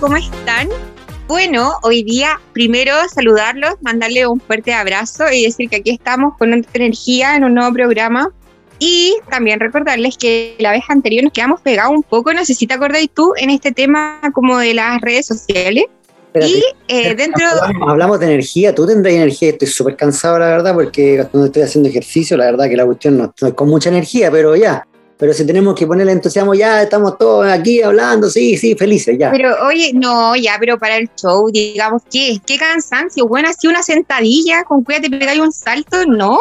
¿cómo están? Bueno, hoy día primero saludarlos, mandarle un fuerte abrazo y decir que aquí estamos con otra energía en un nuevo programa. Y también recordarles que la vez anterior nos quedamos pegados un poco, no sé si te acordáis tú, en este tema como de las redes sociales. y eh, dentro... Hablamos, de energía, tú tendrás energía, estoy súper cansado la verdad porque cuando estoy haciendo ejercicio la verdad que la cuestión no estoy con mucha energía, pero ya, pero si tenemos que ponerle entusiasmo, ya estamos todos aquí hablando, sí, sí, felices, ya. Pero oye, no, ya, pero para el show, digamos, ¿qué? ¿Qué cansancio? Bueno, así una sentadilla, con cuida te pegáis un salto, no.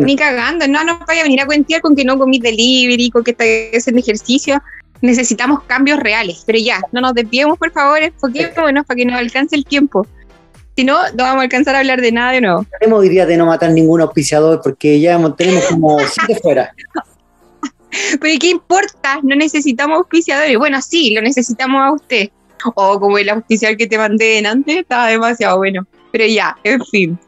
Ni cagando, no, no vaya a venir a cuentear con que no comí delivery, con que estás haciendo ejercicio. Necesitamos cambios reales, pero ya, no nos desviemos, por favor, porque bueno, para que nos alcance el tiempo. Si no, no vamos a alcanzar a hablar de nada de nuevo. Tenemos idea de no matar ningún auspiciador porque ya tenemos como siete fuera. Pero ¿qué importa? No necesitamos auspiciadores. Bueno, sí, lo necesitamos a usted. O como el auspiciador que te mandé antes, estaba demasiado bueno. Pero ya, en fin.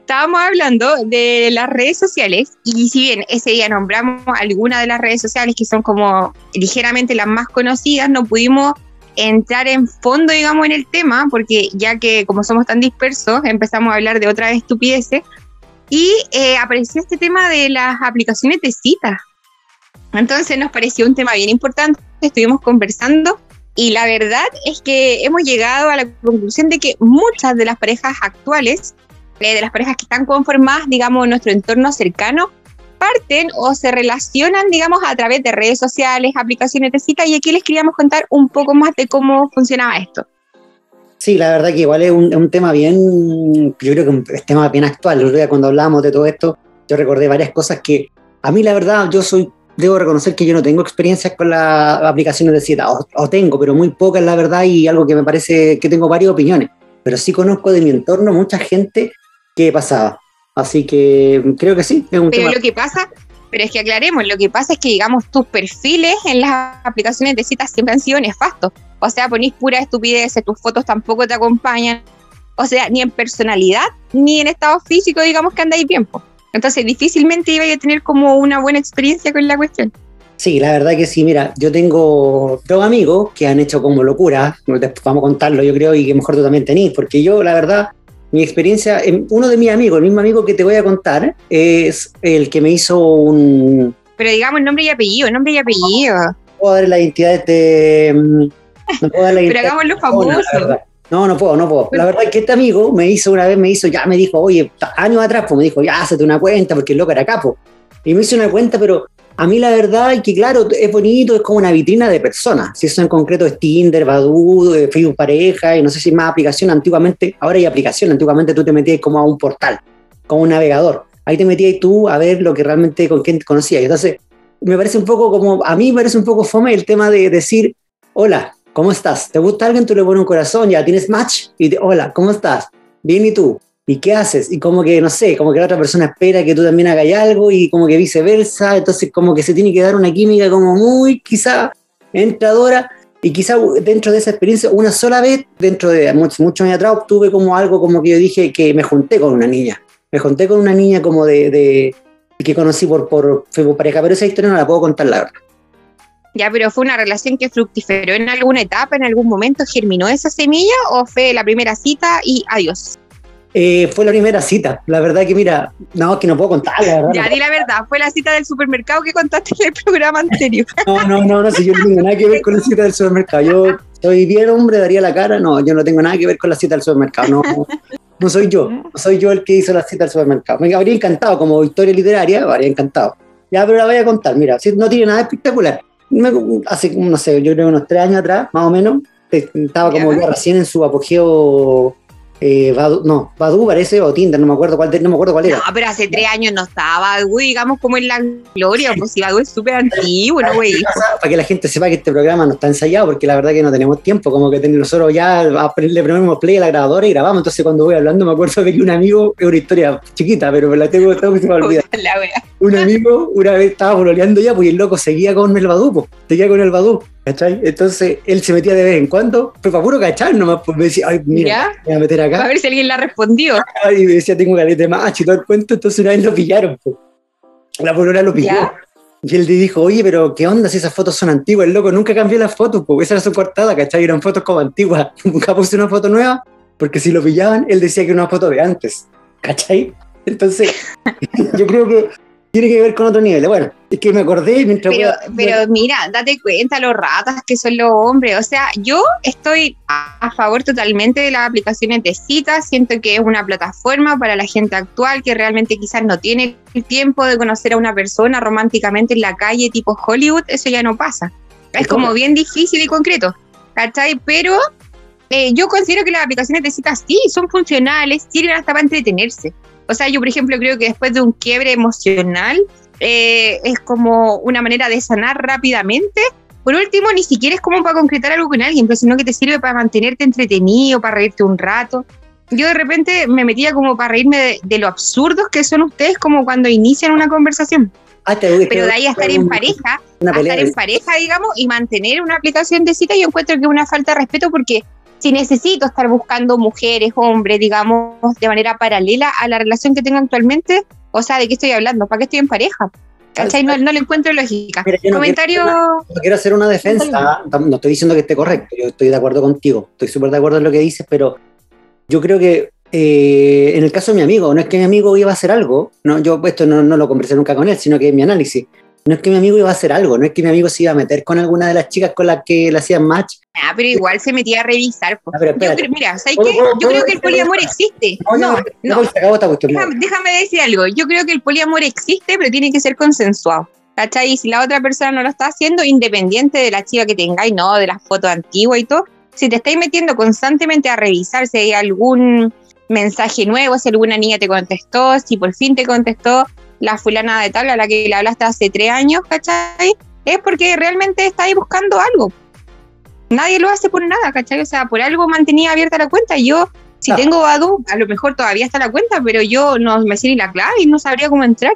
Estábamos hablando de las redes sociales y si bien ese día nombramos algunas de las redes sociales que son como ligeramente las más conocidas, no pudimos entrar en fondo, digamos, en el tema, porque ya que como somos tan dispersos, empezamos a hablar de otras estupideces y eh, apareció este tema de las aplicaciones de citas. Entonces nos pareció un tema bien importante, estuvimos conversando y la verdad es que hemos llegado a la conclusión de que muchas de las parejas actuales, eh, de las parejas que están conformadas, digamos, en nuestro entorno cercano, parten o se relacionan, digamos, a través de redes sociales, aplicaciones de cita, y aquí les queríamos contar un poco más de cómo funcionaba esto. Sí, la verdad que igual es un, tema bien, yo creo que es un tema bien actual. Cuando hablábamos de todo esto, yo recordé varias cosas que a mí la verdad yo soy debo reconocer que yo no tengo experiencias con las aplicaciones de cita, o, tengo, pero muy pocas, la verdad, y algo que me parece que tengo varias opiniones. Pero sí conozco de mi entorno mucha gente que pasaba. Así que creo que sí. Es un pero lo que pasa, pero es que aclaremos, lo que pasa es que, digamos, tus perfiles en las aplicaciones de citas siempre han sido nefastos. O sea, ponís pura estupidez, tus fotos tampoco te acompañan. O sea, ni en personalidad, ni en estado físico, digamos que andáis bien. Entonces difícilmente iba a tener como una buena experiencia con la cuestión. Sí, la verdad que sí. Mira, yo tengo dos amigos que han hecho como locura, vamos a contarlo yo creo, y que mejor tú también tenés, porque yo la verdad, mi experiencia, uno de mis amigos, el mismo amigo que te voy a contar, es el que me hizo un... Pero digamos nombre y apellido, nombre y apellido. No puedo dar la identidad de... Mm, no puedo dar la Pero hagámoslo famoso. No, no puedo, no puedo. La verdad es que este amigo me hizo una vez, me hizo, ya me dijo, oye, años atrás, pues me dijo, ya, hazte una cuenta, porque el loco era capo. Y me hizo una cuenta, pero a mí la verdad es que, claro, es bonito, es como una vitrina de personas. Si eso en concreto es Tinder, Badoo, eh, Facebook Pareja, y no sé si más aplicación antiguamente, ahora hay aplicación, antiguamente tú te metías como a un portal, como un navegador. Ahí te metías tú a ver lo que realmente con quién conocías. Entonces, me parece un poco como, a mí me parece un poco fome el tema de decir, hola, ¿cómo estás? ¿Te gusta alguien? Tú le pones un corazón, ya tienes match y te, hola, ¿cómo estás? Bien, ¿y tú? ¿Y qué haces? Y como que, no sé, como que la otra persona espera que tú también hagas algo y como que viceversa, entonces como que se tiene que dar una química como muy quizá entradora y quizá dentro de esa experiencia, una sola vez, dentro de muchos, años atrás, obtuve como algo como que yo dije que me junté con una niña. Me junté con una niña como de, que conocí por, por Facebook pareja, pero esa historia no la puedo contar la verdad. Ya, pero fue una relación que fructiferó en alguna etapa, en algún momento germinó esa semilla o fue la primera cita y adiós. Eh, fue la primera cita. La verdad que, mira, no, que no puedo contar, la verdad. Ya, di la verdad, fue la cita del supermercado que contaste en el programa anterior. No, no, no, no, si yo no tengo nada que ver con la cita del supermercado. Yo soy bien hombre, daría la cara. No, yo no tengo nada que ver con la cita del supermercado. No, no soy yo. No soy yo el que hizo la cita del supermercado. Me habría encantado, como historia literaria, me habría encantado. Ya, pero la voy a contar. Mira, no tiene nada espectacular hace, no sé, yo creo unos tres años atrás, más o menos, estaba como ya recién en su apogeo eh, no, Badu parece, o Tinder, no me acuerdo cuál, no me acuerdo cuál era. No, pero hace tres años no estaba Badu, digamos, como en la gloria, pues si Badu es súper antiguo, ¿no, güey? Para que la gente sepa que este programa no está ensayado, porque la verdad que no tenemos tiempo, como que nosotros ya le ponemos play a la grabadora y grabamos, entonces cuando voy hablando me acuerdo de que un amigo, es una historia chiquita, pero me la tengo, tengo que se me olvida. un amigo una vez estaba pololeando ya, pues el loco seguía con el Badu, pues, seguía con el Badu. ¿Cachai? Entonces él se metía de vez en cuando, pero para puro cachar nomás, pues me decía, ay, mira, me voy a meter acá. A ver si alguien la respondió. Y me decía, tengo galete de macho y todo el cuento, entonces una vez lo pillaron, pues. La polora lo pilló. Y él le dijo, oye, pero ¿qué onda si esas fotos son antiguas? El loco nunca cambió las fotos, porque esas eran su cortada, ¿cachai? Eran fotos como antiguas. Nunca puse una foto nueva, porque si lo pillaban, él decía que era una foto de antes, ¿cachai? Entonces, yo creo que tiene que ver con otro nivel. Bueno, es que me acordé mientras... Pero, pero mira, date cuenta los ratas que son los hombres. O sea, yo estoy a favor totalmente de las aplicaciones de citas. Siento que es una plataforma para la gente actual que realmente quizás no tiene el tiempo de conocer a una persona románticamente en la calle tipo Hollywood. Eso ya no pasa. Es como bien difícil y concreto. ¿Cachai? Pero eh, yo considero que las aplicaciones de citas sí son funcionales, sirven hasta para entretenerse. O sea, yo por ejemplo creo que después de un quiebre emocional eh, es como una manera de sanar rápidamente. Por último, ni siquiera es como para concretar algo con alguien, pero sino que te sirve para mantenerte entretenido, para reírte un rato. Yo de repente me metía como para reírme de, de lo absurdos que son ustedes como cuando inician una conversación. Ah, te- Pero de ahí a estar en pareja, a estar en pareja, digamos, y mantener una aplicación de cita, yo encuentro que es una falta de respeto porque si necesito estar buscando mujeres, hombres, digamos, de manera paralela a la relación que tengo actualmente, o sea, ¿de qué estoy hablando? ¿Para qué estoy en pareja? ¿Cachai? No, no le encuentro lógica. Mira, yo no Comentario... No quiero hacer una defensa, no estoy diciendo que esté correcto, yo estoy de acuerdo contigo, estoy súper de acuerdo en lo que dices, pero yo creo que eh, en el caso de mi amigo, no es que mi amigo iba a hacer algo, no, yo esto no, no lo conversé nunca con él, sino que es mi análisis. No es que mi amigo iba a hacer algo, no es que mi amigo se iba a meter con alguna de las chicas con las que le hacían match. Ah, pero igual se metía a revisar. Ah, Yo creo- mira, ¿sabes ¿Puedo- qué? Yo creo que el poliamor existe. No, No, no. ya, se acabó esta cuestión. Déjame, déjame decir algo. Yo creo que el poliamor existe, pero tiene que ser consensuado. ¿Cachai? Y si la otra persona no lo está haciendo, independiente de la chica que tengáis, no, de las fotos antiguas y todo, si te estáis metiendo constantemente a revisar si hay algún mensaje nuevo, si alguna niña te contestó, si por fin te contestó la fulana de tal a la que le hablaste hace tres años, ¿cachai? Es porque realmente estáis buscando algo. Nadie lo hace por nada, ¿cachai? O sea, por algo mantenía abierta la cuenta. Yo, si Claro. tengo Badu, a lo mejor todavía está la cuenta, pero yo no me sé ni la clave y no sabría cómo entrar.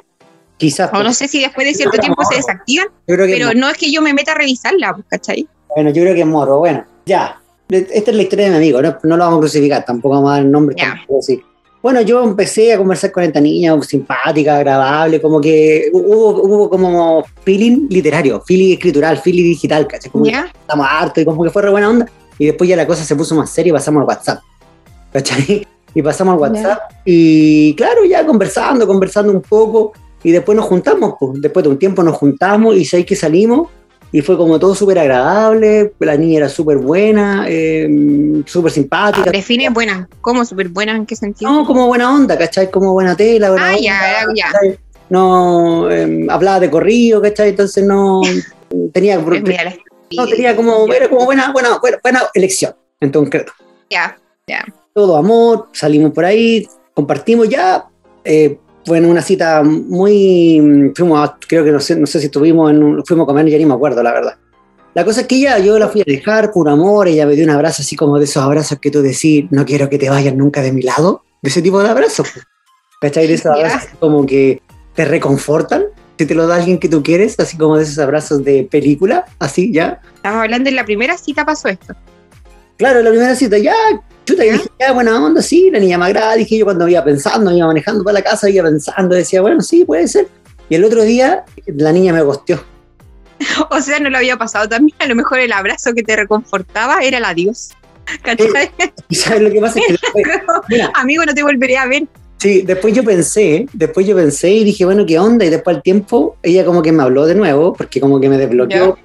Quizás, O no sé si después de cierto tiempo se no. desactivan, pero no es que yo me meta a revisarla, pues, ¿cachai? Bueno, yo creo que es Moro. Bueno, ya. Esta es la historia de mi amigo, no, no lo vamos a crucificar, tampoco vamos a dar el nombre. Ya. tampoco así. Bueno, yo empecé a conversar con esta niña simpática, agradable, como que hubo, hubo como feeling literario, feeling escritural, feeling digital, ¿cachai? Como que ¿Ya? estamos hartos y como que fue re buena onda. Y después ya la cosa se puso más seria y pasamos al WhatsApp, ¿cachai? Y pasamos al WhatsApp y claro, ya conversando, conversando un poco y después nos juntamos, pues. después de un tiempo nos juntamos y sé que salimos y fue como todo súper agradable, la niña era súper buena, eh, súper simpática. Define buena. ¿Cómo súper buena? ¿En qué sentido? No, como buena onda, ¿cachai? Como buena tela, buena Ah, onda, ya, ya. ¿cachai? No, eh, hablaba de corrido, ¿cachai? Entonces no tenía, no, tenía como, era como buena, buena, buena, buena elección, en concreto. Ya. Todo amor, salimos por ahí, compartimos ya. Eh, fue una cita muy. Fuimos, a- creo que no sé, no sé si estuvimos, en un- fuimos a comer, ya ni me acuerdo, la verdad. La cosa es que ya yo la fui a dejar por amor, ella me dio un abrazo así como de esos abrazos que tú decís, no quiero que te vayas nunca de mi lado, de ese tipo de abrazos. pues. ¿Cachai? De esos abrazos como que te reconfortan, si te lo da alguien que tú quieres, así como de esos abrazos de película, así ya. Estamos hablando en la primera cita pasó esto. Claro, la primera cita, ya, chuta, y dije, ya, buena onda, sí, la niña más grande, dije yo cuando iba pensando, iba manejando para la casa, iba pensando, decía, bueno, sí, puede ser. Y el otro día, la niña me gosteó. O sea, no lo había pasado también. A lo mejor el abrazo que te reconfortaba era el adiós. ¿Cachai? Y sabes lo que pasa es que mira, Amigo, no te volveré a ver. sí, después yo pensé, después yo pensé y dije, bueno, ¿qué onda? Y después al tiempo, ella como que me habló de nuevo, porque como que me desbloqueó.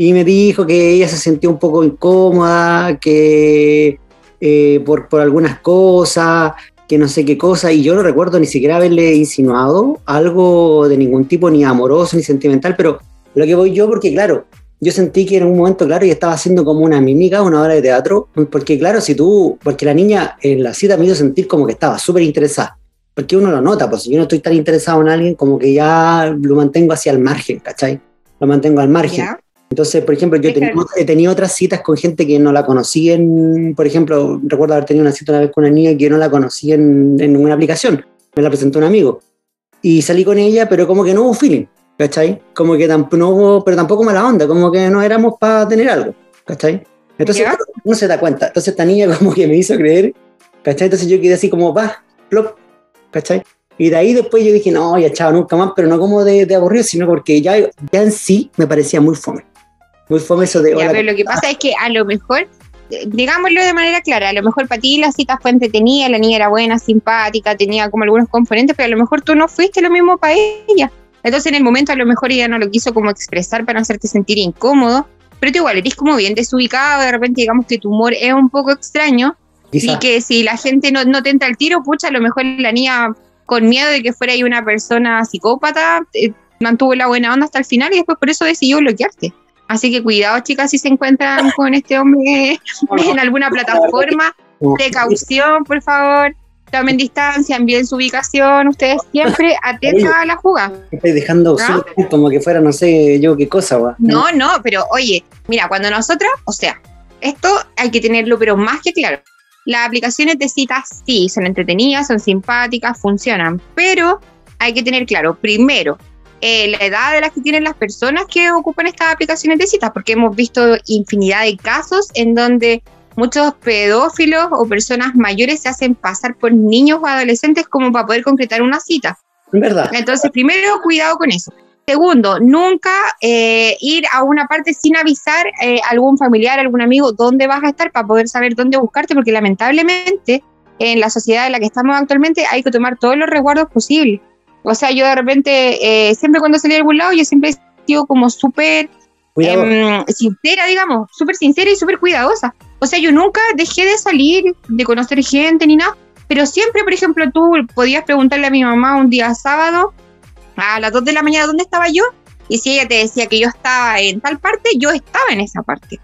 Y me dijo que ella se sentía un poco incómoda, que eh, por, por algunas cosas, que no sé qué cosa, y yo no recuerdo ni siquiera haberle insinuado algo de ningún tipo, ni amoroso, ni sentimental, pero lo que voy yo, porque claro, yo sentí que en un momento, claro, ella estaba haciendo como una mímica, una obra de teatro, porque claro, si tú, porque la niña en la cita me hizo sentir como que estaba súper interesada, porque uno lo nota, pues si yo no estoy tan interesado en alguien, como que ya lo mantengo hacia el margen, ¿cachai? Lo mantengo al margen. Entonces, por ejemplo, yo he tenido, claro. he tenido otras citas con gente que no la conocí en, por ejemplo, recuerdo haber tenido una cita una vez con una niña que yo no la conocí en, en ninguna aplicación, me la presentó un amigo. Y salí con ella, pero como que no hubo feeling, ¿cachai? Como que tampoco, no hubo, pero tampoco mala onda, como que no éramos para tener algo, ¿cachai? Entonces, Ya. uno se da cuenta. Entonces, esta niña como que me hizo creer, ¿cachai? Entonces yo quedé así como, va, plop, ¿cachai? Y de ahí después yo dije, no, ya chao, nunca más, pero no como de, de aburrido, sino porque ya, ya en sí me parecía muy fome. Muy fome eso de... Ya, hola, pero lo que pasa es que a lo mejor, eh, digámoslo de manera clara, a lo mejor para ti la cita fue entretenida, la niña era buena, simpática, tenía como algunos componentes, pero a lo mejor tú no fuiste lo mismo para ella. Entonces en el momento a lo mejor ella no lo quiso como expresar para no hacerte sentir incómodo, pero tú igual eres como bien desubicado, de repente digamos que tu humor es un poco extraño quizá- y que si la gente no, no te entra al tiro, pucha, a lo mejor la niña con miedo de que fuera ahí una persona psicópata, eh, mantuvo la buena onda hasta el final y después por eso decidió bloquearte. Así que cuidado, chicas, si se encuentran con este hombre en alguna plataforma, precaución, por favor. Tomen distancia, envíen su ubicación, ustedes siempre atentos a la jugada. Estoy dejando ¿Ah? súper como que fuera no sé yo qué cosa, weón. No, no, pero oye, mira, cuando nosotras, o sea, esto hay que tenerlo, pero más que claro. Las aplicaciones de citas sí, son entretenidas, son simpáticas, funcionan, pero hay que tener claro, primero, eh, la edad de las que tienen las personas que ocupan estas aplicaciones de citas, porque hemos visto infinidad de casos en donde muchos pedófilos o personas mayores se hacen pasar por niños o adolescentes como para poder concretar una cita. En verdad. Entonces, primero, cuidado con eso. Segundo, nunca eh, ir a una parte sin avisar eh, a algún familiar, algún amigo, dónde vas a estar para poder saber dónde buscarte, porque lamentablemente en la sociedad en la que estamos actualmente hay que tomar todos los resguardos posibles. O sea, yo de repente, eh, siempre cuando salí de algún lado, yo siempre he sido como súper em, sincera, digamos, súper sincera y súper cuidadosa. O sea, yo nunca dejé de salir, de conocer gente ni nada, pero siempre, por ejemplo, tú podías preguntarle a mi mamá un día sábado a las 2 de la mañana dónde estaba yo, y si ella te decía que yo estaba en tal parte, yo estaba en esa parte.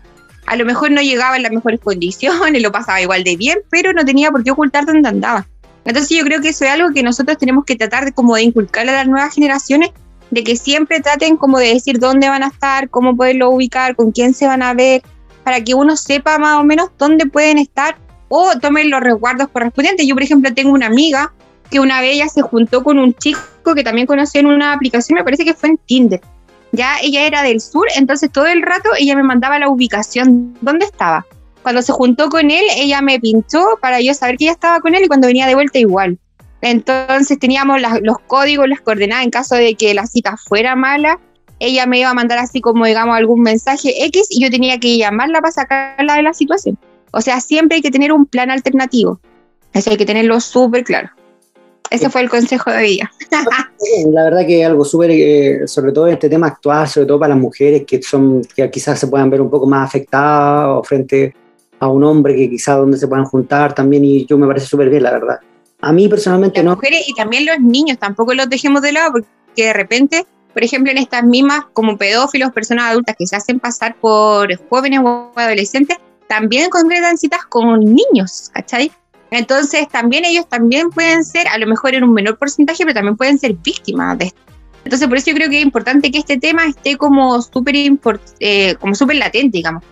A lo mejor no llegaba en las mejores condiciones, lo pasaba igual de bien, pero no tenía por qué ocultar dónde andaba. Entonces yo creo que eso es algo que nosotros tenemos que tratar de como de inculcar a las nuevas generaciones, de que siempre traten como de decir dónde van a estar, cómo poderlo ubicar, con quién se van a ver, para que uno sepa más o menos dónde pueden estar o tomen los resguardos correspondientes. Yo, por ejemplo, tengo una amiga que una vez ella se juntó con un chico que también conoció en una aplicación, me parece que fue en Tinder. Ya ella era del sur, entonces todo el rato ella me mandaba la ubicación, dónde estaba. Cuando se juntó con él, ella me pinchó para yo saber que ella estaba con él y cuando venía de vuelta igual. Entonces teníamos los códigos, las coordenadas en caso de que la cita fuera mala. Ella me iba a mandar así como, digamos, algún mensaje X y yo tenía que llamarla para sacarla de la situación. O sea, siempre hay que tener un plan alternativo. Eso hay que tenerlo súper claro. Ese fue el consejo de ella. La verdad que algo súper, eh, sobre todo en este tema actual, sobre todo para las mujeres que son que quizás se puedan ver un poco más afectadas frente a un hombre que quizás donde se puedan juntar también y yo me parece súper bien, la verdad. A mí personalmente las no. mujeres y también los niños, tampoco los dejemos de lado porque de repente, por ejemplo, en estas mismas como pedófilos, personas adultas que se hacen pasar por jóvenes o adolescentes, también concretan citas con niños, ¿cachai? Entonces también ellos también pueden ser, a lo mejor en un menor porcentaje, pero también pueden ser víctimas de esto. Entonces por eso yo creo que es importante que este tema esté como súper eh, como súper latente, digamos.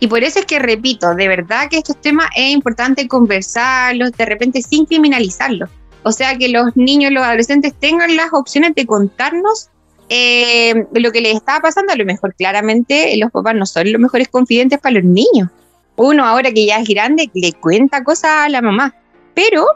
Y por eso es que repito, de verdad que estos temas es importante conversarlos, de repente sin criminalizarlos. O sea, que los niños, los adolescentes tengan las opciones de contarnos eh, lo que les estaba pasando. A lo mejor claramente los papás no son los mejores confidentes para los niños. Uno ahora que ya es grande le cuenta cosas a la mamá. Pero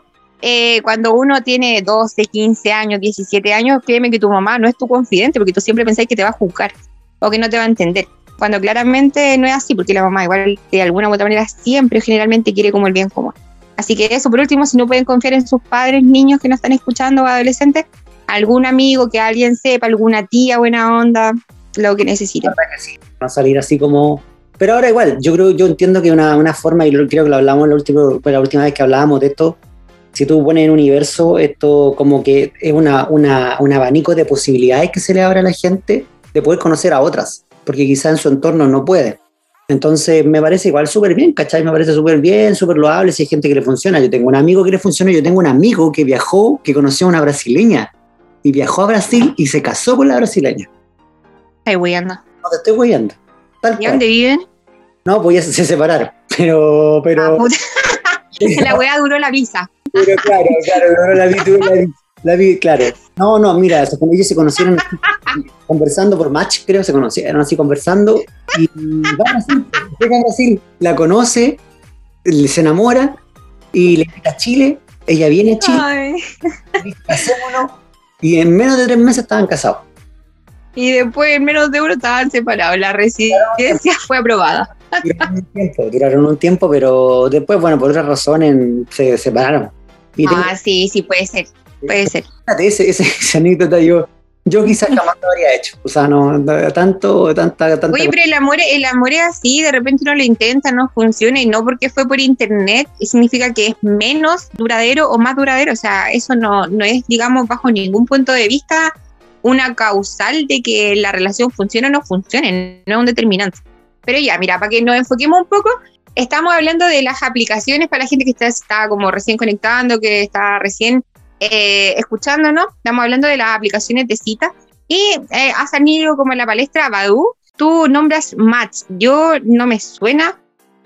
eh, cuando uno tiene 12, 15 años, 17 años, créeme que tu mamá no es tu confidente porque tú siempre pensáis que te va a juzgar o que no te va a entender. Cuando claramente no es así, porque la mamá igual de alguna u otra manera siempre generalmente quiere como el bien común. Así que eso, por último, si no pueden confiar en sus padres, niños que no están escuchando o adolescentes, algún amigo que alguien sepa, alguna tía buena onda, lo que necesiten. va a salir así como... Pero ahora igual, yo creo, yo entiendo que una, una forma, y creo que lo hablamos la última, fue la última vez que hablábamos de esto, si tú pones en universo, esto como que es una, una, un abanico de posibilidades que se le abre a la gente de poder conocer a otras, porque quizá en su entorno no puede. Entonces me parece igual súper bien, ¿cachai? Me parece súper bien, súper loable si hay gente que le funciona. Yo tengo un amigo que le funciona, yo tengo un amigo que viajó, que conoció a una brasileña, y viajó a Brasil y se casó con la brasileña. Ay, voy anda. No te estoy. Tal ¿Y dónde viven? No, pues ya se, se separaron. Pero, Ah, pero, puta. la weá duró la visa. pero claro, claro, no la tú la la vi, claro. No, no, mira, ellos se conocieron conversando por match, creo, se conocieron así conversando y va a Brasil, llega a Brasil, la conoce, se enamora y le invita a Chile Ella viene a Chile, casémonos, y en menos de tres meses estaban casados. Y después en menos de uno estaban separados. La residencia fue aprobada. Duraron un tiempo, duraron un tiempo, pero después, bueno, por otras razones se separaron. ah, sí, sí, puede ser. Puede ser. Ese, ese, esa anécdota yo, yo quizás jamás lo habría hecho. O sea, no, tanto, tanta, tanta. Oye, pero el amor, el amor es así, de repente uno lo intenta, no funciona, y no porque fue por internet, significa que es menos duradero o más duradero. O sea, eso no, no es, digamos, bajo ningún punto de vista una causal de que la relación funcione o no funcione, no es un determinante. Pero ya, mira, para que nos enfoquemos un poco, estamos hablando de las aplicaciones para la gente que está, está como recién conectando, que está recién eh, escuchándonos, estamos hablando de las aplicaciones de cita y eh, ha salido como en la palestra Badu, tú nombras Match, yo no me suena,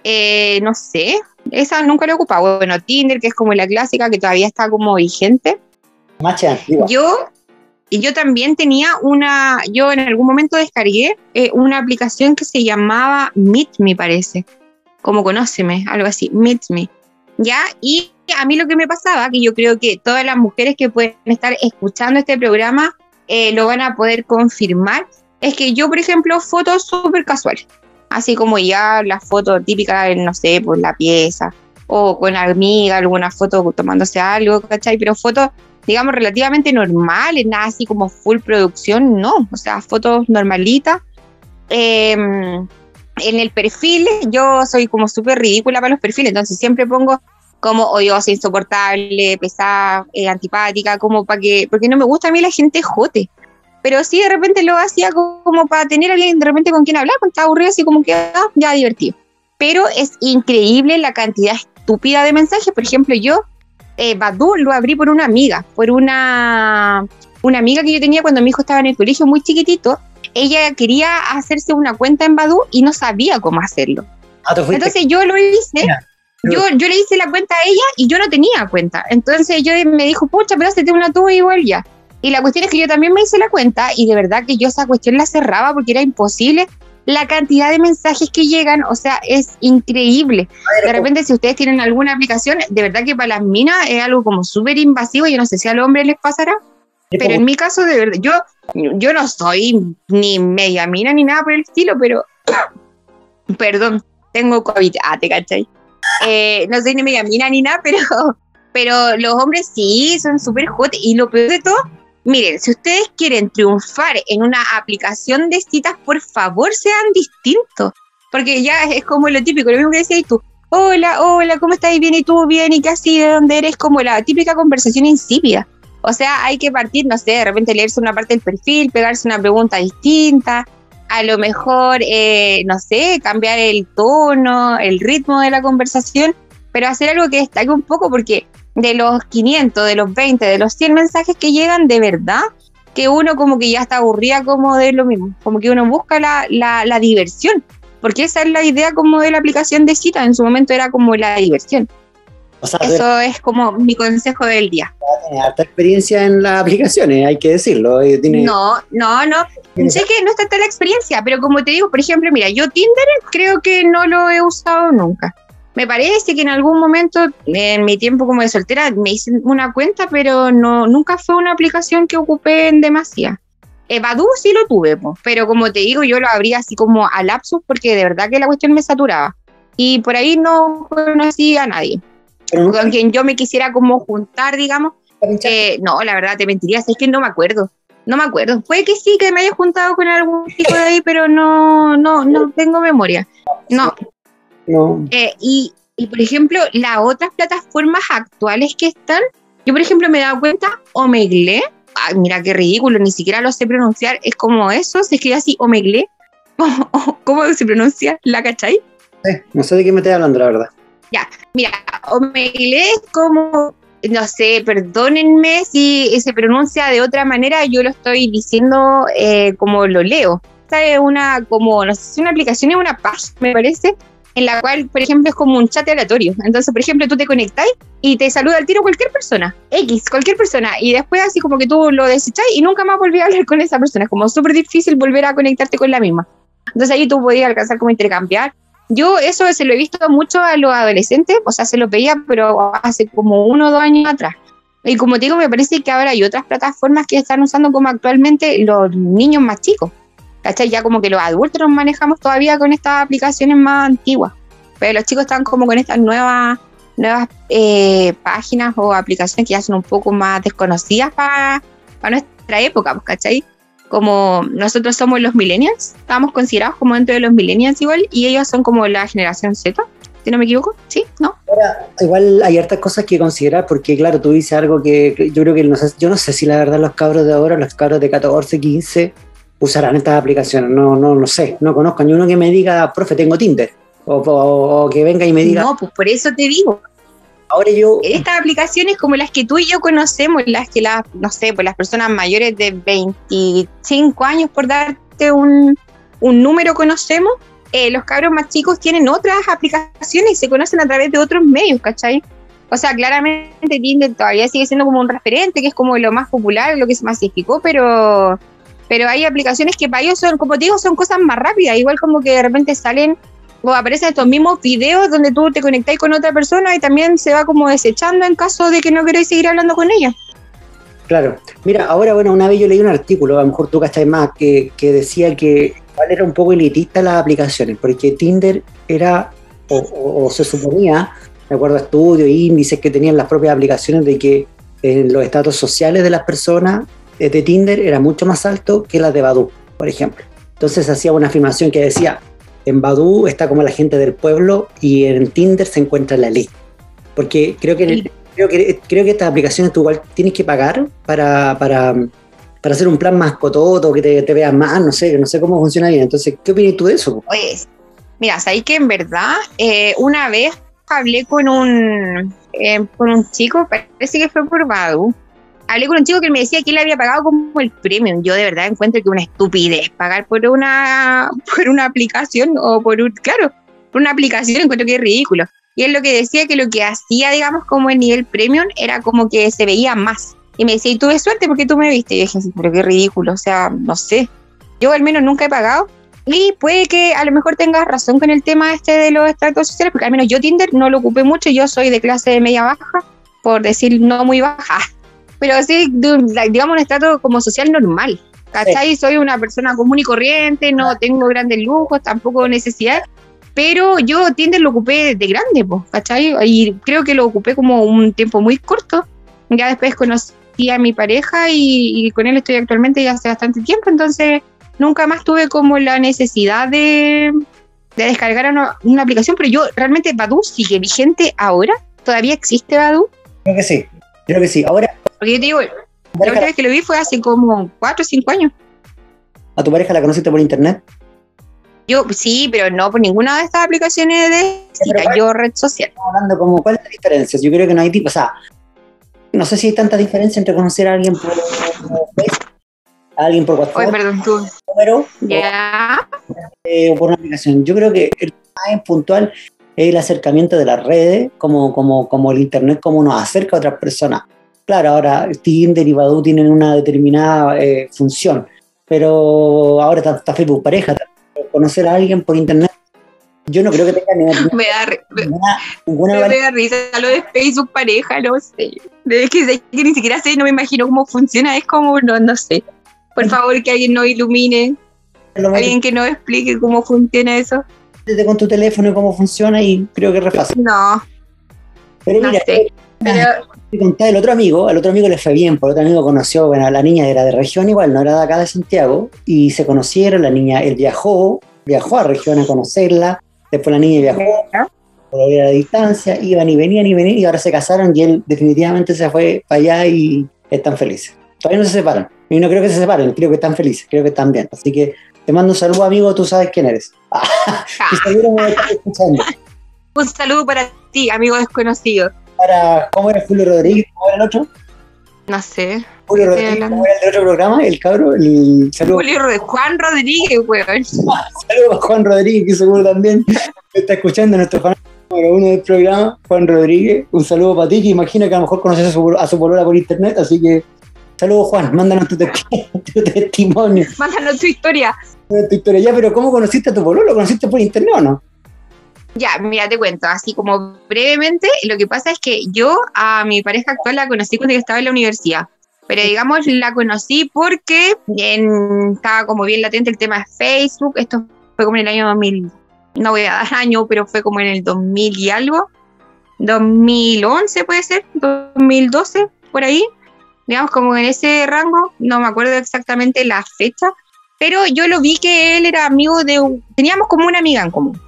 eh, no sé, esa nunca la he ocupado, bueno, Tinder, que es como la clásica que todavía está como vigente. Match Yo, y yo también tenía una, yo en algún momento descargué eh, una aplicación que se llamaba Meet Me, parece, como conóceme, algo así, Meet Me. ¿Ya? Y a mí lo que me pasaba, que yo creo que todas las mujeres que pueden estar escuchando este programa eh, lo van a poder confirmar, es que yo, por ejemplo, fotos súper casuales, así como ya la foto típica, no sé, por la pieza, o con amiga, alguna foto tomándose algo, ¿cachai? Pero fotos, digamos, relativamente normales, nada así como full producción, no, o sea, fotos normalitas. Em, en el perfil, yo soy como súper ridícula para los perfiles, entonces siempre pongo como odiosa, insoportable, pesada, eh, antipática, como para que, porque no me gusta a mí la gente jote. Pero sí de repente lo hacía como, para tener a alguien de repente con quien hablar, cuando estaba aburrido, así como que ah, ya divertido. Pero es increíble la cantidad estúpida de mensajes. Por ejemplo, yo, eh, Badu lo abrí por una amiga, por una, una amiga que yo tenía cuando mi hijo estaba en el colegio muy chiquitito. Ella quería hacerse una cuenta en Badu y no sabía cómo hacerlo. Ah, Entonces yo lo hice. Yo, yo le hice la cuenta a ella y yo no tenía cuenta. Entonces yo me dijo, pucha, pero hazte una tú igual ya. Y la cuestión es que yo también me hice la cuenta y de verdad que yo esa cuestión la cerraba porque era imposible la cantidad de mensajes que llegan, o sea, es increíble. De repente, si ustedes tienen alguna aplicación, de verdad que para las minas es algo como súper invasivo, yo no sé si a los hombres les pasará, pero en mi caso, de verdad, yo, yo no soy ni media mina ni nada por el estilo, pero, perdón, tengo COVID, ah, te cachai. Eh, no soy ni media mina ni nada, pero, pero los hombres sí son súper hot. Y lo peor de todo, miren, si ustedes quieren triunfar en una aplicación de citas, por favor sean distintos. Porque ya es como lo típico, lo mismo que decías tú. Hola, hola, ¿cómo estás? Bien, ¿y tú? Bien, ¿y qué así? ¿De dónde eres? Como la típica conversación insípida. O sea, hay que partir, no sé, de repente leerse una parte del perfil, pegarse una pregunta distinta, a lo mejor, eh, no sé, cambiar el tono, el ritmo de la conversación, pero hacer algo que destaque un poco porque de los 500, de los 20, de los 100 mensajes que llegan, de verdad, que uno como que ya está aburrida como de lo mismo, como que uno busca la, la, diversión, porque esa es la idea como de la aplicación de cita, en su momento era como la diversión. Eso es como mi consejo del día. Tiene harta experiencia en las aplicaciones, hay que decirlo. Eh, no, no, no. Sé que no está tal la experiencia, pero como te digo, por ejemplo, mira, yo Tinder creo que no lo he usado nunca. Me parece que en algún momento, en mi tiempo como de soltera, me hice una cuenta, pero no nunca fue una aplicación que ocupé en demasía. Badu sí lo tuve, pero como te digo, yo lo abría así como a lapsus porque de verdad que la cuestión me saturaba. Y por ahí no conocí a nadie. Con quien yo me quisiera como juntar, digamos. Eh, no, la verdad te mentiría, es que no me acuerdo. No me acuerdo. Puede que sí, que me haya juntado con algún tipo de ahí, pero no, no, no tengo memoria. No. no. Eh, y, y, por ejemplo, las otras plataformas actuales que están, yo por ejemplo me he dado cuenta, Omegle, ay, mira qué ridículo, ni siquiera lo sé pronunciar, es como eso, se escribe así, Omegle. ¿Cómo se pronuncia? ¿La cachai? no sé de qué me estoy hablando, la verdad. Ya, mira, Omegle es como no sé, perdónenme si se pronuncia de otra manera, yo lo estoy diciendo eh, como lo leo. Esta es una, como, no sé una aplicación es una página, me parece, en la cual, por ejemplo, es como un chat aleatorio. Entonces, por ejemplo, tú te conectas y te saluda al tiro cualquier persona, X, cualquier persona, y después así como que tú lo desechas y nunca más volví a hablar con esa persona. Es como súper difícil volver a conectarte con la misma. Entonces ahí tú podías alcanzar como intercambiar yo eso se lo he visto mucho a los adolescentes, o sea, se lo veía, pero hace como uno o dos años atrás. Y como te digo, me parece que ahora hay otras plataformas que están usando como actualmente los niños más chicos. ¿Cachai? Ya como que los adultos nos manejamos todavía con estas aplicaciones más antiguas. Pero los chicos están como con estas nuevas, nuevas eh, páginas o aplicaciones que ya son un poco más desconocidas para nuestra época, ¿cachai? Como nosotros somos los millennials, estamos considerados como dentro de los millennials igual, y ellos son como la generación Z si no me equivoco, ¿sí? ¿No? Ahora, igual hay hartas cosas que considerar, porque claro, tú dices algo que yo creo que no sé, yo no sé si la verdad los cabros de ahora, los cabros de 14, 15, usarán estas aplicaciones, no, no, no sé, no conozco ni uno que me diga, profe, tengo Tinder, o, que venga y me diga... No, pues por eso te digo. Ahora yo... Estas aplicaciones como las que tú y yo conocemos, las que las, no sé, pues las personas mayores de 25 años, por darte un, un número, conocemos, eh, los cabros más chicos tienen otras aplicaciones y se conocen a través de otros medios, ¿cachai? O sea, claramente Tinder todavía sigue siendo como un referente, que es como lo más popular, lo que se masificó, pero, pero hay aplicaciones que para ellos son, como te digo, son cosas más rápidas, igual como que de repente salen aparecen estos mismos videos donde tú te conectáis con otra persona y también se va como desechando en caso de que no queráis seguir hablando con ella. Claro. Mira, ahora, bueno, una vez yo leí un artículo, a lo mejor tú cachai más, que, que decía que era un poco elitista las aplicaciones, porque Tinder era, o, se suponía, de acuerdo a estudios e índices que tenían las propias aplicaciones, de que en los estatus sociales de las personas de Tinder era mucho más alto que las de Badu, por ejemplo. Entonces hacía una afirmación que decía, en Badu está como la gente del pueblo y en Tinder se encuentra la ley. Porque creo que, creo que, creo que estas aplicaciones tú igual tienes que pagar para, para para hacer un plan más cototo, que te, te veas más, no sé, no sé cómo funciona bien. Entonces, ¿qué opinas tú de eso? Pues, mira, sabes que en verdad, eh, una vez hablé con un, eh, con un chico, parece que fue por Badu, hablé con un chico que me decía que él había pagado como el premium. Yo de verdad encuentro que una estupidez pagar por una, por una aplicación o por un, claro, por una aplicación encuentro que es ridículo. Y él lo que decía que lo que hacía, digamos, como el nivel premium era como que se veía más. Y me decía, y tuve suerte porque tú me viste. Y yo dije, pero qué ridículo, o sea, no sé. Yo al menos nunca he pagado. Y puede que a lo mejor tengas razón con el tema este de los estratos sociales, porque al menos yo Tinder no lo ocupé mucho, yo soy de clase media baja, por decir no muy baja, pero sí, digamos, un estrato como social normal. ¿Cachai? Soy una persona común y corriente, no tengo grandes lujos, tampoco necesidad, pero yo Tinder lo ocupé de grande, pues, ¿cachai? Y creo que lo ocupé como un tiempo muy corto. Ya después conocí a mi pareja y, con él estoy actualmente ya hace bastante tiempo, entonces nunca más tuve como la necesidad de, descargar una, aplicación, pero yo realmente Badu sigue vigente ahora, todavía existe Badu. Creo que sí, creo que sí. Ahora. Porque yo te digo, la última vez que lo vi fue hace como 4 o 5 años. ¿A tu pareja la conociste por internet? Yo sí, pero no por ninguna de estas aplicaciones de yo red social. Hablando como, ¿cuál es la diferencia? Yo creo que no hay tipo, o sea, no sé si hay tanta diferencia entre conocer a alguien por Facebook, a alguien por WhatsApp, perdón, tú. número, ya. Eh, o, por una aplicación. Yo creo que el más puntual es el acercamiento de las redes, como, como, como el Internet, como nos acerca a otras personas. Claro, ahora Tinder y Badoo tienen una determinada eh, función, pero ahora está, está Facebook pareja. Conocer a alguien por Internet yo no creo que tenga ninguna, me da, ninguna, me, da risa lo de Facebook pareja, no sé. Es que, que, ni siquiera sé, no me imagino cómo funciona, es como, no, no sé. Por favor, que alguien nos ilumine, alguien que nos explique cómo funciona eso. Desde con tu teléfono cómo funciona y creo que es re fácil. No. Pero mira, sé. Eh, pero... el otro amigo, al otro amigo le fue bien, porque el otro amigo conoció, bueno, la niña era de región igual, no era de acá de Santiago, y se conocieron, la niña, él viajó, viajó a región a conocerla, Después la niña viajó por a la distancia, iban y venían y venían y ahora se casaron y él definitivamente se fue para allá y están felices. Todavía no se separan. Y no creo que se separen, creo que están felices, creo que están bien. Así que te mando un saludo, amigo, tú sabes quién eres. un saludo para ti, amigo desconocido. Para, ¿Cómo era Julio Rodríguez? ¿Cómo era el otro? No sé. Julio Rodríguez, ¿cómo era el otro programa? El cabro, el saludo. Julio Juan Rodríguez, weón. Saludos a Juan Rodríguez, que seguro también está escuchando nuestro fan número uno del programa, Juan Rodríguez. Un saludo para ti, que imagino que a lo mejor conoces a su, a su polola por internet, así que saludos Juan, mándanos tu, testimonio. Mándanos tu historia. Tu historia ya, pero ¿cómo conociste a tu pololo? ¿Lo conociste por internet o no? Ya, mira, te cuento, así como brevemente, lo que pasa es que yo a mi pareja actual la conocí cuando yo estaba en la universidad, pero digamos la conocí porque estaba como bien latente el tema de Facebook, esto fue como en el año 2000, no voy a dar año, pero fue como en el 2000 y algo, 2011 puede ser, 2012, por ahí, digamos como en ese rango, no me acuerdo exactamente la fecha, pero yo lo vi que él era amigo de, teníamos como una amiga en común.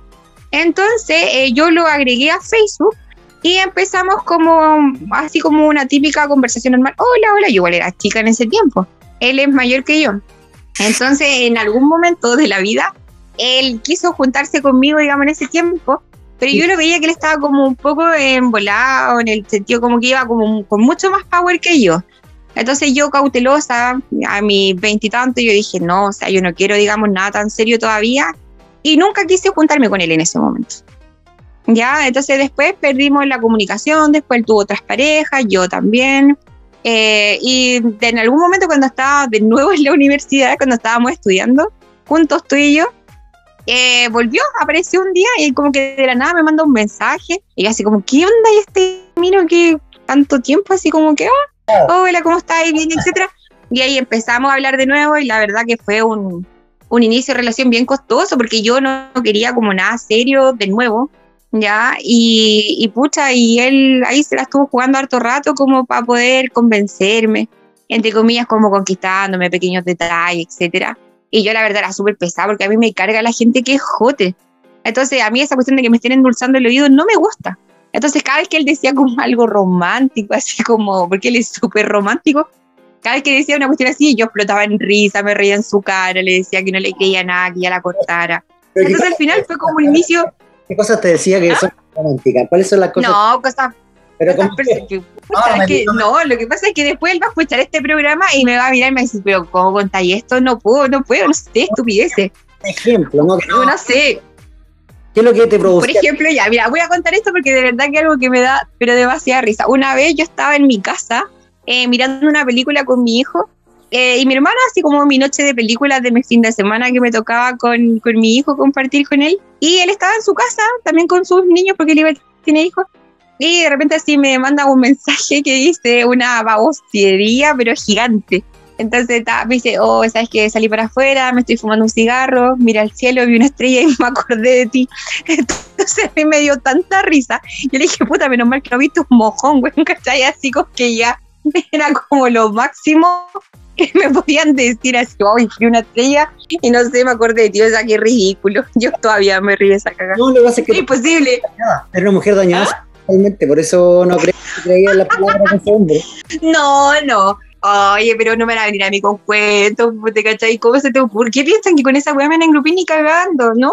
Entonces eh, yo lo agregué a Facebook y empezamos como, así como una típica conversación normal. Hola, hola, yo igual era chica en ese tiempo. Él es mayor que yo. Entonces, en algún momento de la vida, él quiso juntarse conmigo, digamos, en ese tiempo, pero yo lo veía que él estaba como un poco embolado, en el sentido como que iba como con mucho más power que yo. Entonces yo cautelosa, a mis veintitantos, yo dije, no, o sea, yo no quiero, digamos, nada tan serio todavía. Y nunca quise juntarme con él en ese momento. Ya, entonces después perdimos la comunicación, después él tuvo otras parejas, yo también. Eh, y en algún momento cuando estaba de nuevo en la universidad, cuando estábamos estudiando, juntos tú y yo, eh, volvió, apareció un día y como que de la nada me mandó un mensaje y así como, ¿qué onda? Y este miro que tanto tiempo así como que, oh, hola, ¿cómo estás? Bien, etcétera. Y ahí empezamos a hablar de nuevo y la verdad que fue un, un inicio de relación bien costoso porque yo no quería como nada serio de nuevo, ¿ya? Y, y pucha, y él ahí se la estuvo jugando harto rato como para poder convencerme, entre comillas, como conquistándome pequeños detalles, etcétera. Y yo la verdad era súper pesada porque a mí me carga la gente que es jote. Entonces a mí esa cuestión de que me estén endulzando el oído no me gusta. Entonces cada vez que él decía como algo romántico, así como, porque él es súper romántico, cada vez que decía una cuestión así, yo explotaba en risa, me reía en su cara, le decía que no le creía nada, que ya la cortara. Entonces al final fue como un inicio ¿Qué cosas te decía que ¿Ah? son románticas? ¿Cuáles son las cosas? No, cosas. Pero cosas que, no, que, no, lo que pasa es que después él va a escuchar este programa y me va a mirar y me va a decir, pero ¿cómo contáis esto? No puedo, no puedo, no sé, estupideces. Ejemplo, ¿no? No, no sé. ¿Qué es lo que te produce? Por ejemplo, ya, mira, voy a contar esto porque de verdad que es algo que me da, pero demasiada risa. Una vez yo estaba en mi casa eh, mirando una película con mi hijo eh, y mi hermana, así como mi noche de películas de mi fin de semana que me tocaba con, con, mi hijo compartir con él. Y él estaba en su casa también con sus niños porque él tiene hijos. Y de repente así me manda un mensaje que dice una babosería, pero gigante. Entonces me dice, oh, sabes que salí para afuera, me estoy fumando un cigarro, mira al cielo, vi una estrella y me acordé de ti. Entonces a me dio tanta risa. Yo le dije, puta, menos mal que no viste un mojón, güey, ¿cachai? Así como que ya era como lo máximo que me podían decir así, hoy oh, una estrella y no sé, me acordé de ti, o sea, qué ridículo. Yo todavía me río esa cagada. No, lo que pasa es que. Es imposible. Era una mujer dañada ¿Ah? totalmente, por eso no creía creía la palabra de ese hombre. No, no. Oye, pero no me van a venir a mí con cuentos, ¿te cachai? ¿Cómo se te ocurre? ¿Qué piensan que con esa weá me van a engrupir ni cagando? No.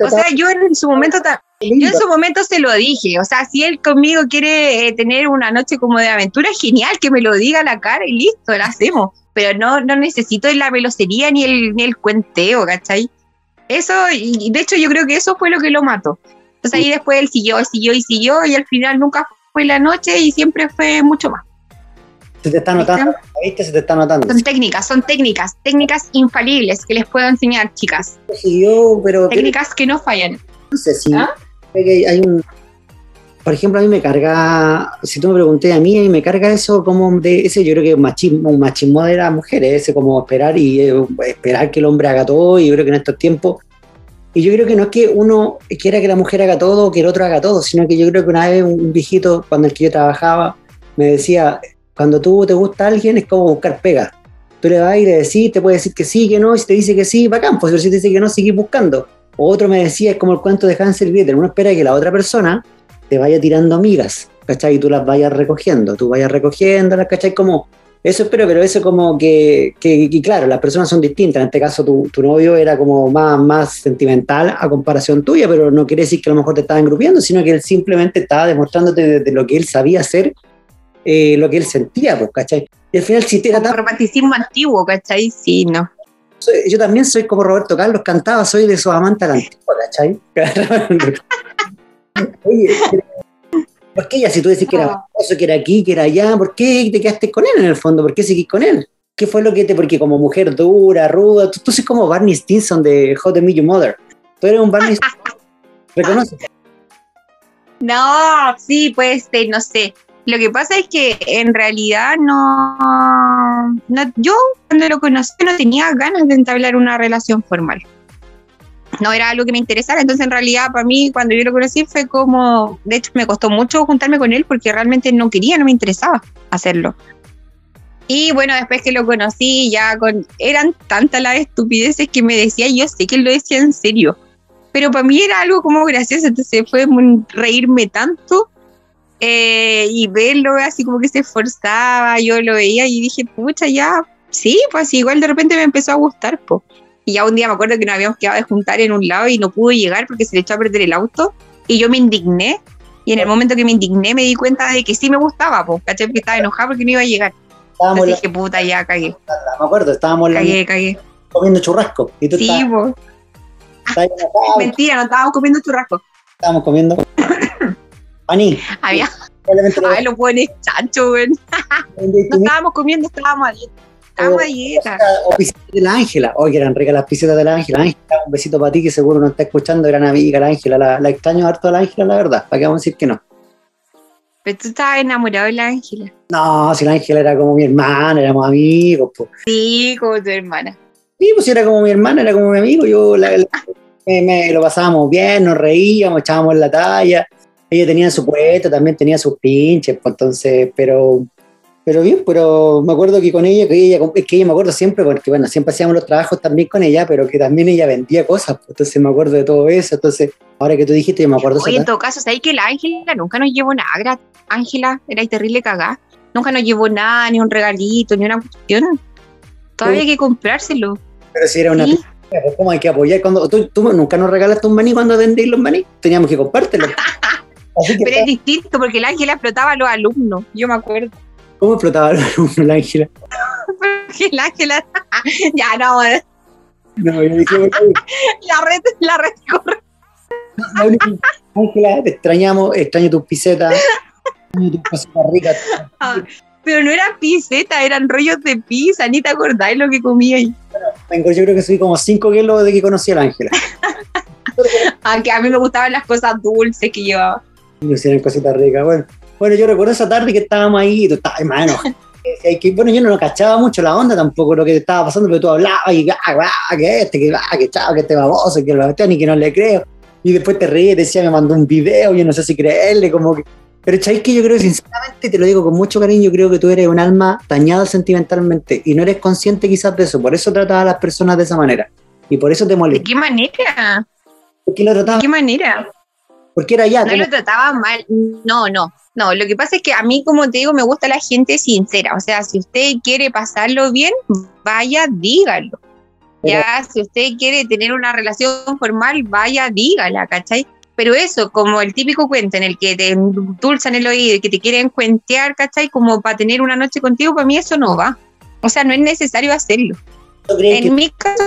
O sea, yo en su momento yo en su momento se lo dije, o sea, si él conmigo quiere eh, tener una noche como de aventura, genial, que me lo diga a la cara y listo, lo hacemos. Pero no, no necesito la velocería ni el, ni el cuenteo, ¿cachai? Eso, y de hecho yo creo que eso fue lo que lo mató. Entonces ahí después él siguió, siguió y siguió y al final nunca fue la noche y siempre fue mucho más. Se te está notando, ¿viste? Se te está notando. Son técnicas, son técnicas, técnicas infalibles que les puedo enseñar, chicas. Siguió, pero... Técnicas que no fallan. No sé si... ¿Ah? hay un, por ejemplo, a mí me carga, si tú me pregunté a mí, a mí me carga eso como de ese, yo creo que machismo, un machismo de las mujeres, ese como esperar y eh, esperar que el hombre haga todo, y yo creo que en estos tiempos, y yo creo que no es que uno quiera que la mujer haga todo o que el otro haga todo, sino que yo creo que una vez un, viejito, cuando el que yo trabajaba, me decía, cuando tú te gusta alguien es como buscar pega. Tú le vas y le decís, te puede decir que sí, que no, y si te dice que sí, bacán, pues si te dice que no, seguís buscando otro me decía, es como el cuento de Hansel y Gretel, uno espera que la otra persona te vaya tirando migas, ¿cachai? Y tú las vayas recogiendo, tú vayas recogiéndolas, ¿cachai? Como, eso espero, pero eso como que, que claro, las personas son distintas. En este caso, tu, tu, novio era como más, más sentimental a comparación tuya, pero no quiere decir que a lo mejor te estaba engrupiendo, sino que él simplemente estaba demostrándote de, lo que él sabía hacer, eh, lo que él sentía, pues, ¿cachai? Y al final, si te era romanticismo antiguo, ¿cachai? Sí, no yo también soy como Roberto Carlos, cantaba, soy de su amante a la antigua, ¿cachai? Oye, ¿por qué ya si tú decís que era famoso, que era aquí, que era allá, ¿por qué te quedaste con él en el fondo? ¿Por qué seguís con él? ¿Qué fue lo que te.? Porque como mujer dura, ruda, tú, tú como Barney Stinson de How to Meet Your Mother. Tú eres un Barney Reconoce. No, sí, puede ser, no sé. Lo que pasa es que en realidad no, no, yo cuando lo conocí no tenía ganas de entablar una relación formal. No era algo que me interesara, entonces en realidad para mí cuando yo lo conocí fue como, de hecho me costó mucho juntarme con él porque realmente no quería, no me interesaba hacerlo. Y bueno, después que lo conocí, ya con, eran tantas las estupideces que me decía, yo sé que él lo decía en serio, pero para mí era algo como gracioso, entonces fue reírme tanto eh, y verlo así como que se esforzaba, yo lo veía y dije, pucha, ya, sí, pues igual de repente me empezó a gustar, pues. Y ya un día me acuerdo que nos habíamos quedado de juntar en un lado y no pudo llegar porque se le echó a perder el auto y yo me indigné y en el momento que me indigné me di cuenta de que sí me gustaba, pues, ¿cachai? Porque estaba enojada porque no iba a llegar. Entonces dije, puta, ya cagué. Me acuerdo, estábamos cagué, cagué. comiendo churrasco. ¿Y tú sí, pues. Mentira, no estábamos comiendo churrasco. Estábamos comiendo Ani. Había. Ay, lo pones chancho, güey. no estábamos comiendo, estábamos ahí. Estábamos ahí. O pisetas de la Ángela. Oye, eran ricas las pisetas de la Ángela. Ángela, un besito para ti que seguro no está escuchando. Gran amiga, la Ángela. La, extraño harto a la Ángela, la verdad. ¿Para qué vamos a decir que no? Pero tú estabas enamorado de la Ángela. No, si la Ángela era como mi hermana, éramos amigos. Pues. Sí, como tu hermana. Sí, pues era como mi hermana, era como mi amigo. Yo la, me, lo pasábamos bien, nos reíamos, echábamos la talla ella tenía su puesto, también tenía sus pinches, pues, entonces, pero, pero bien, pero me acuerdo que con ella, que ella, que ella me acuerdo siempre, porque bueno, siempre hacíamos los trabajos también con ella, pero que también ella vendía cosas, pues, entonces me acuerdo de todo eso, entonces, ahora que tú dijiste, yo me acuerdo. Oye, en todo caso, ¿sabes que la Ángela nunca nos llevó nada? Ángela era terrible cagada, nunca nos llevó nada, ni un regalito, ni una cuestión. Todavía hay que comprárselo. Pero si era una pues, ¿Cómo hay que apoyar? Cuando, ¿tú, tú nunca nos regalaste un maní cuando vendéis los maní? Teníamos que compártelo. Pero es distinto porque el Ángela explotaba a los alumnos, yo me acuerdo. ¿Cómo explotaba a los alumnos el Ángela? porque el Ángela. ya no. No, yo dije, la red, la red corre. Ángela, te extrañamos, extraño tus pisetas, extraño tus cositas ricas. Ah, pero no eran pisetas, eran rollos de pizza, ni te acordáis lo que comía ahí. Bueno, yo creo que soy como 5 kilos de que conocí a la Ángela. Aunque a mí me gustaban las cosas dulces que llevaba. Y hicieron cositas ricas. Bueno, bueno, yo recuerdo esa tarde que estábamos ahí y tú estabas, hermano. que, bueno, yo no cachaba mucho la onda tampoco lo que estaba pasando, pero tú hablabas y ah, que este, que, ah, que chao, que este baboso, que lo ni que no le creo. Y después te reí, decía, me mandó un video, yo no sé si creerle, como que. Pero chay que yo creo, sinceramente, te lo digo con mucho cariño, creo que tú eres un alma dañada sentimentalmente y no eres consciente quizás de eso, por eso tratas a las personas de esa manera. Y por eso te molesta. ¿De qué manera? ¿De qué lo ¿De qué manera? Porque era ya. No lo trataba mal. No, no. No, lo que pasa es que a mí, como te digo, me gusta la gente sincera. O sea, si usted quiere pasarlo bien, vaya, dígalo. ya, si usted quiere tener una relación formal, vaya, dígala, ¿cachai? Pero eso, como el típico cuento en el que te endulzan el oído y que te quieren cuentear, ¿cachai? Como para tener una noche contigo, para mí eso no va. O sea, no es necesario hacerlo. En mi caso,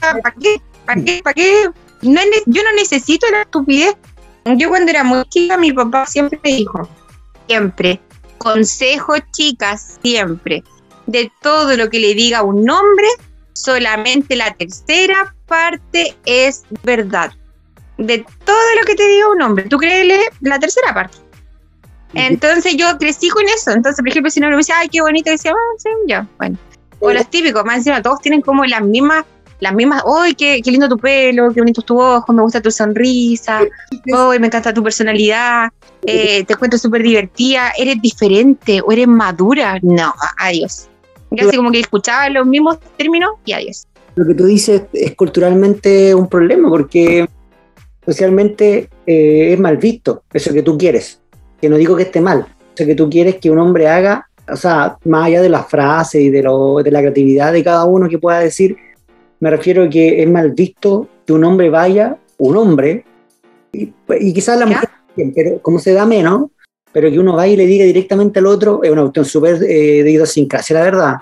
¿para qué? ¿Para qué? ¿Para qué? No, yo no necesito la estupidez yo cuando era muy chica, mi papá siempre me dijo, siempre, consejo chicas, siempre, de todo lo que le diga un hombre, solamente la tercera parte es verdad. De todo lo que te diga un hombre, tú créele la tercera parte. Entonces yo crecí con eso. Entonces, por ejemplo, si no me dice, ay, qué bonito, decía, ah, sí, ya, bueno. O los típicos, más encima, todos tienen como las mismas las mismas, ¡ay, qué, qué, lindo tu pelo! ¡Qué bonito tu ojo! ¡Me gusta tu sonrisa! ¡ay, me encanta tu personalidad! Eh, te encuentro súper divertida, eres diferente o eres madura. No, adiós. Yo así como que escuchaba los mismos términos y adiós. Lo que tú dices es culturalmente un problema porque socialmente eh, es mal visto eso que tú quieres. Que no digo que esté mal, eso que tú quieres que un hombre haga, o sea, más allá de las frases y de, lo, de la creatividad de cada uno que pueda decir, me refiero a que es mal visto que un hombre vaya, un hombre, y, quizás la mujer, pero como se da menos, pero que uno vaya y le diga directamente al otro, es una cuestión súper eh, de idiosincrasia, la verdad.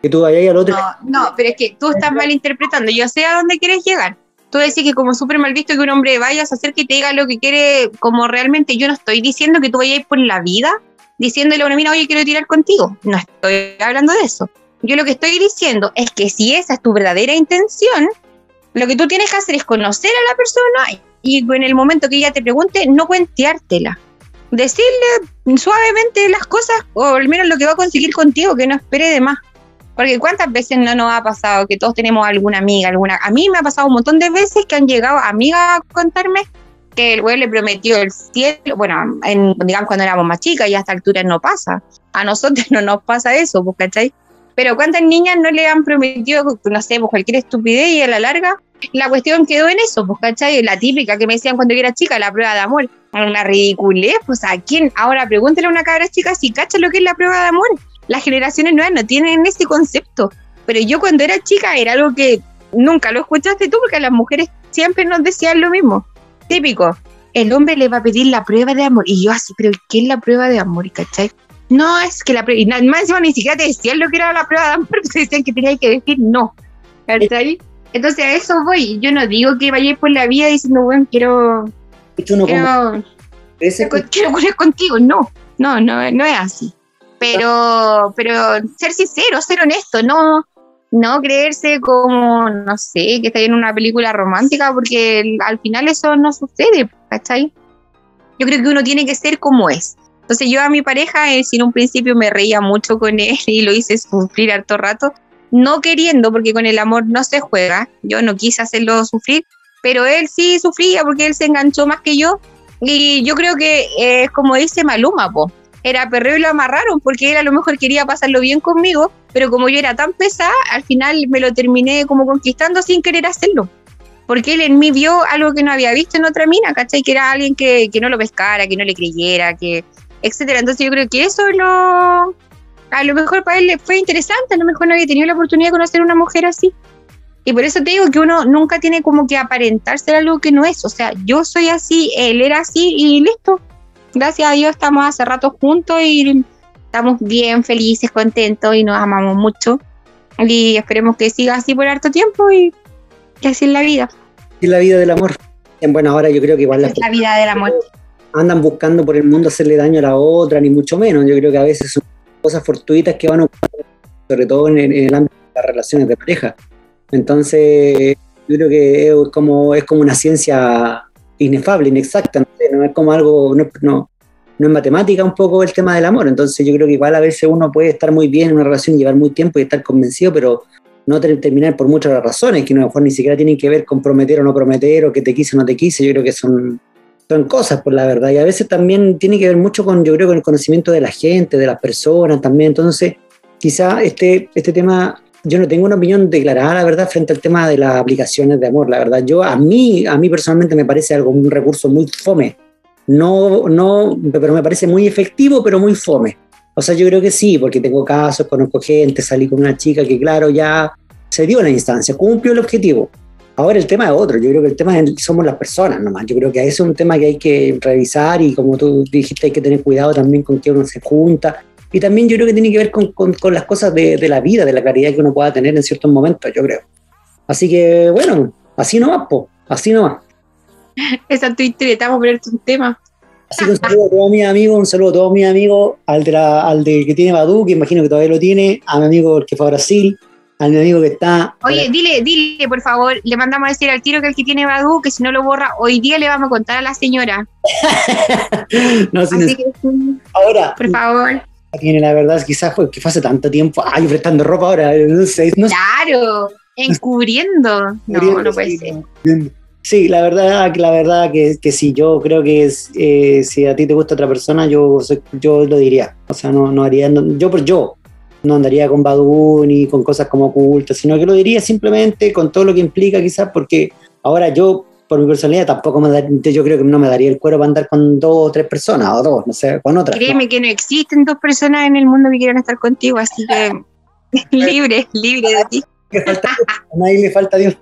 Que tú vayas al otro. No, no, pero es que tú estás malinterpretando. Yo sé a dónde quieres llegar. Tú decís que como súper mal visto que un hombre vayas a hacer que te diga lo que quiere, como realmente yo no estoy diciendo que tú vayas por la vida diciéndole a una mina, oye, quiero tirar contigo. No estoy hablando de eso. Yo lo que estoy diciendo es que si esa es tu verdadera intención, Lo que tú tienes que hacer es conocer a la persona y en el momento que ella te pregunte, no cuenteártela. Decirle suavemente las cosas, o al menos lo que va a conseguir contigo, que no espere de más. Porque cuántas veces no nos ha pasado que todos tenemos alguna amiga, alguna... A mí me ha pasado un montón de veces que han llegado amigas a contarme que el güey le prometió el cielo, bueno, en, digamos cuando éramos más chicas y a esta altura no pasa. A nosotros no nos pasa eso, ¿cachai? Pero cuántas niñas no le han prometido, no sé, pues cualquier estupidez y a la larga la cuestión quedó en eso, pues, ¿cachai? La típica que me decían cuando yo era chica, la prueba de amor. Una ridiculez, pues a quién, ahora pregúntale a una cabra chica si cacha lo que es la prueba de amor las generaciones nuevas no tienen ese concepto. Pero yo cuando era chica era algo que nunca lo escuchaste tú porque las mujeres siempre nos decían lo mismo. Típico, el hombre le va a pedir la prueba de amor. Y yo así, pero ¿qué es la prueba de amor? ¿Cachai? No, es que la prueba... Más ni siquiera te decían lo que era la prueba de amor, te decían que tenías que decir no. ¿Cachai? Entonces a eso voy. Yo no digo que vayáis por la vida diciendo, bueno, quiero... No quiero, quiero, quiero contigo. No, no, no, no es así pero, pero ser sincero, ser honesto, no, no creerse como, no sé, que está en una película romántica, porque al final eso no sucede, ¿cachai? Yo creo que uno tiene que ser como es. Entonces yo a mi pareja, eh, un principio me reía mucho con él y lo hice sufrir harto rato, no queriendo, porque con el amor no se juega, yo no quise hacerlo sufrir, pero él sí sufría porque él se enganchó más que yo. Y yo creo que es como dice Maluma, po, era perreo y lo amarraron porque él a lo mejor quería pasarlo bien conmigo, pero como yo era tan pesada, al final me lo terminé como conquistando sin querer hacerlo. Porque él en mí vio algo que no había visto en otra mina, ¿cachai? Que era alguien que, que no lo pescara, que no le creyera, que etcétera. Entonces yo creo que eso lo, a lo mejor para él fue interesante, a lo mejor no había tenido la oportunidad de conocer a una mujer así. Y por eso te digo que uno nunca tiene como que aparentar ser algo que no es. O sea, yo soy así, él era así y listo gracias a Dios estamos hace rato juntos y estamos bien felices, contentos y nos amamos mucho. Y esperemos que siga así por harto tiempo y que así es la vida. Es la vida del amor. Bueno, ahora yo creo que igual es la vida del amor. Andan buscando por el mundo hacerle daño a la otra, ni mucho menos. Yo creo que a veces son cosas fortuitas que van a sobre todo en, el ámbito de las relaciones de pareja. Entonces, yo creo que es como, es como una ciencia inefable, inexacta, no, es como algo, no, no, no es matemática un poco el tema del amor, entonces yo creo que igual a veces uno puede estar muy bien en una relación llevar muy tiempo y estar convencido, pero no terminar por muchas razones, que a lo mejor ni siquiera tienen que ver con prometer o no prometer, o que te quise o no te quise, yo creo que son, son cosas, por la verdad, y a veces también tiene que ver mucho con, yo creo, con el conocimiento de la gente, de las personas también, entonces quizá este, este tema yo no tengo una opinión declarada, la verdad, frente al tema de las aplicaciones de amor, la verdad. Yo, a mí, a mí personalmente me parece algo, un recurso muy fome. No, no, pero me parece muy efectivo, pero muy fome. O sea, yo creo que sí, porque tengo casos, conozco gente, salí con una chica que, claro, ya se dio la instancia, cumplió el objetivo. Ahora el tema es otro, yo creo que el tema es, somos las personas nomás, yo creo que es un tema que hay que revisar y como tú dijiste hay que tener cuidado también con que uno se junta, y también yo creo que tiene que ver con, con, las cosas de, de, la vida, de la caridad que uno pueda tener en ciertos momentos, yo creo. Así que, bueno, así nomás, po, así nomás. Esa Twitter, estamos a un tema. Así que un saludo a todos mis amigos, un saludo a todos mis amigos, al de, al de que tiene Badu, que imagino que todavía lo tiene, a mi amigo que fue a Brasil, a mi amigo que está. Oye, dile, dile, por favor, le mandamos a decir al tiro que el que tiene Badu, que si no lo borra, hoy día le vamos a contar a la señora. no, Así que, ahora, por favor tiene la verdad, quizás fue que fue hace tanto tiempo, ay, prestando ropa ahora, no sé. claro, encubriendo. No, no puede ser. Sí, la verdad, la verdad que, que sí, yo creo que es, eh, si a ti te gusta otra persona, yo, yo lo diría. O sea, no, no haría, yo por yo, no andaría con Badu ni con cosas como ocultas, sino que lo diría simplemente con todo lo que implica quizás, porque ahora yo por mi personalidad tampoco me yo creo que no me daría el cuero para andar con dos o tres personas o dos, no sé, con otras. Créeme que no existen dos personas en el mundo que quieran estar contigo, así que libre, libre de ti. a nadie le falta Dios.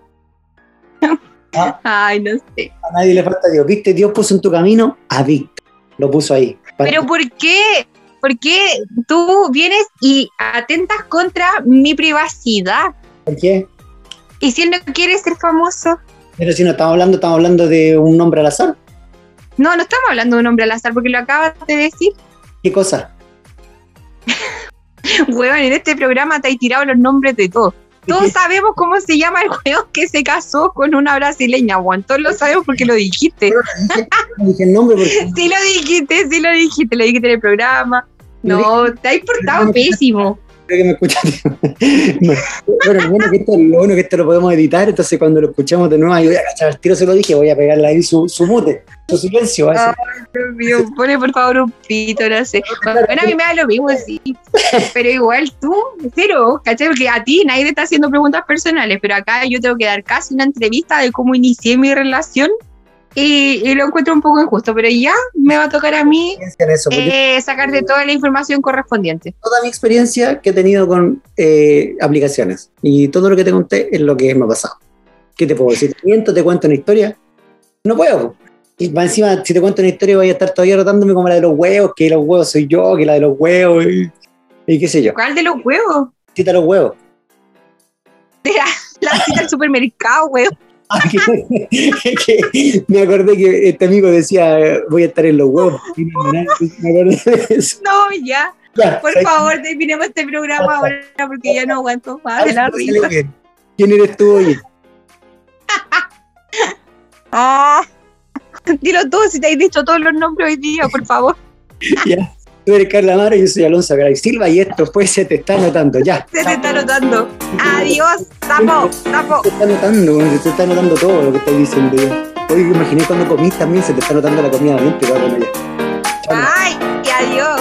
¿Ah? Ay, no sé. A nadie le falta Dios. ¿Viste? Dios puso en tu camino a Víctor. Lo puso ahí. Pero ¿por qué? ¿Por qué tú vienes y atentas contra mi privacidad? ¿Por qué? ¿Y si él no quiere ser famoso? Pero si no estamos hablando, estamos hablando de un nombre al azar. No, no estamos hablando de un nombre al azar porque lo acabas de decir. ¿Qué cosa? Huevón, en este programa te hay tirado los nombres de todos. Todos sabemos cómo se llama el juego que se casó con una brasileña, Juan. Todos lo sabemos porque lo dijiste. No dije el nombre porque Sí lo dijiste, sí lo dijiste, lo dijiste en el programa. No, te has portado pésimo. creo que me escuchaste. No. Bueno, lo bueno, que esto, lo bueno que esto lo podemos editar, entonces cuando lo escuchamos de nuevo, yo voy a cachar el tiro, se lo dije, voy a pegarle ahí su, su mute, su silencio. va a ser- Dios mío, pone por favor un pito, no sé. Bueno, a mí me da lo mismo, sí. Pero igual tú, cero, ¿cachai? Porque a ti nadie te está haciendo preguntas personales, pero acá yo tengo que dar casi una entrevista de cómo inicié mi relación y, y lo encuentro un poco injusto, pero ya me va a tocar a mí eso, eh, sacarte toda la información correspondiente. toda mi experiencia que he tenido con eh, aplicaciones y todo lo que te conté es lo que me ha pasado. ¿Qué te puedo decir? ¿Te miento? ¿Te cuento una historia? No puedo. Y más encima, si te cuento una historia, voy a estar todavía rotándome como la de los huevos, que los huevos soy yo, que la de los huevos, y, y qué sé yo. ¿Cuál de los huevos? Cita los huevos. De la, la cita al supermercado, huevo. Ah, que- que me acordé que este amigo decía, voy a estar en los huevos. No, Me acordé de eso. No, ya. Ya, Por ¿sabes favor, terminemos este programa ahora porque ya no aguanto más risa. ¿Quién eres tú hoy? Ah, dilo tú si te has dicho todos los nombres hoy día, por favor. Ya. Tú eres Carla Mara y yo soy Alonso Garay Silva y esto pues se te está notando, ya. Se te está notando. Adiós, sapo, sapo. Se te está notando, se te está notando todo lo que estás diciendo. Hoy imaginé cuando comís también se te está notando la comida adentro. pero bueno, ya. Ay, y adiós.